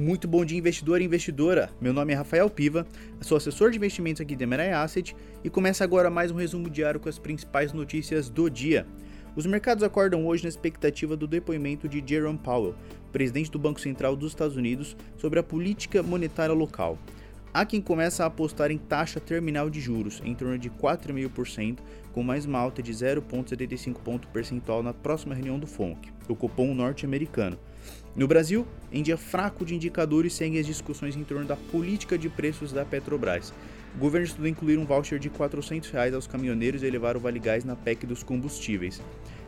Muito bom dia, investidor e investidora. Meu nome é Rafael Piva, sou assessor de investimentos aqui da Emerai Asset e começa agora mais um resumo diário com as principais notícias do dia. Os mercados acordam hoje na expectativa do depoimento de Jerome Powell, presidente do Banco Central dos Estados Unidos, sobre a política monetária local. Há quem começa a apostar em taxa terminal de juros em torno de 4,5%, com mais uma alta de 0,75 ponto percentual na próxima reunião do FONC, o Copom norte-americano. No Brasil, em dia fraco de indicadores, seguem as discussões em torno da política de preços da Petrobras. O governo estudou incluir um voucher de 400 reais aos caminhoneiros e elevar o Vale Gás na PEC dos combustíveis.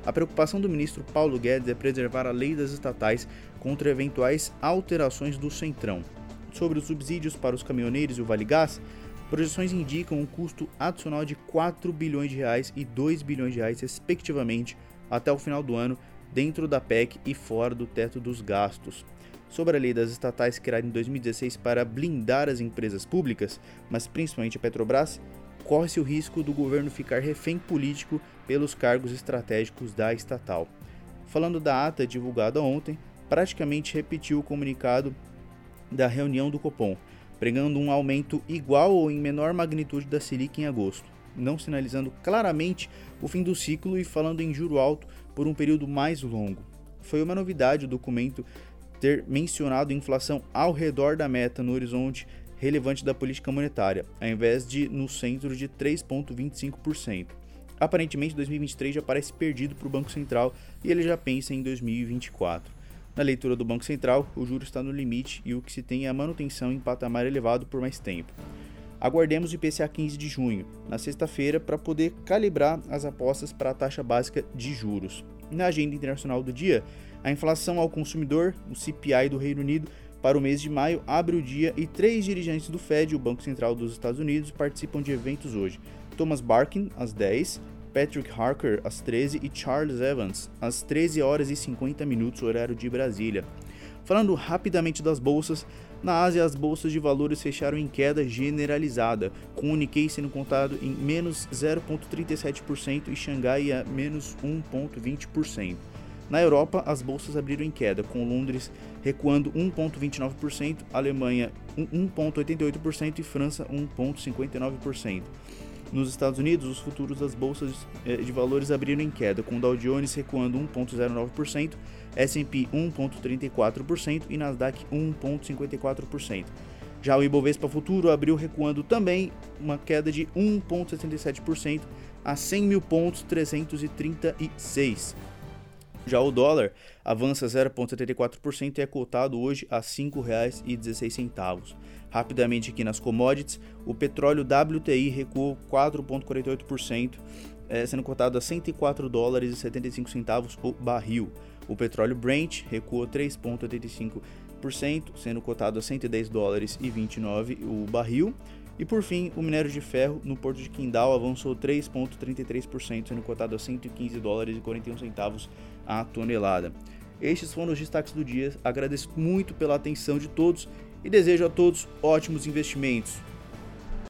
A preocupação do ministro Paulo Guedes é preservar a lei das estatais contra eventuais alterações do Centrão. Sobre os subsídios para os caminhoneiros e o Vale Gás, projeções indicam um custo adicional de 4 bilhões de reais e 2 bilhões de reais, respectivamente, até o final do ano, dentro da PEC e fora do teto dos gastos. Sobre a lei das estatais criada em 2016 para blindar as empresas públicas, mas principalmente a Petrobras, corre-se o risco do governo ficar refém político pelos cargos estratégicos da estatal. Falando da ata divulgada ontem, praticamente repetiu o comunicado da reunião do Copom, pregando um aumento igual ou em menor magnitude da Selic em agosto não sinalizando claramente o fim do ciclo e falando em juro alto por um período mais longo. Foi uma novidade o documento ter mencionado inflação ao redor da meta no horizonte relevante da política monetária, ao invés de no centro de 3,25%. Aparentemente, 2023 já parece perdido para o Banco Central e ele já pensa em 2024. Na leitura do Banco Central, o juro está no limite e o que se tem é a manutenção em patamar elevado por mais tempo. Aguardemos o IPCA 15 de junho, na sexta-feira, para poder calibrar as apostas para a taxa básica de juros. Na agenda internacional do dia, a inflação ao consumidor, o CPI do Reino Unido, para o mês de maio abre o dia e três dirigentes do Fed, o Banco Central dos Estados Unidos, participam de eventos hoje. Thomas Barkin, às 10, Patrick Harker, às 13 e Charles Evans, às 13 horas e 50 minutos, horário de Brasília. Falando rapidamente das bolsas, na Ásia as bolsas de valores fecharam em queda generalizada, com o Nikkei sendo contado em menos 0,37% e Xangai a menos 1,20%. Na Europa, as bolsas abriram em queda, com Londres recuando 1,29%, Alemanha 1,88% e França 1,59%. Nos Estados Unidos, os futuros das bolsas eh, de valores abriram em queda, com Dow Jones recuando 1,09%, S&P 1,34% e Nasdaq 1,54%. Já o Ibovespa Futuro abriu recuando também uma queda de 1,67% a 100 mil pontos 336. Já o dólar avança 0,74% e é cotado hoje a R$ 5,16. Rapidamente aqui nas commodities, o petróleo WTI recuou 4,48%, é, sendo cotado a 104 dólares e 75 centavos o barril. O petróleo Brent recuou 3,85%, sendo cotado a 110 dólares e 29 o barril. E por fim, o minério de ferro no porto de Qingdao avançou 3,33%, sendo cotado a 115 dólares e 41 centavos a tonelada. Estes foram os destaques do dia. Agradeço muito pela atenção de todos e desejo a todos ótimos investimentos.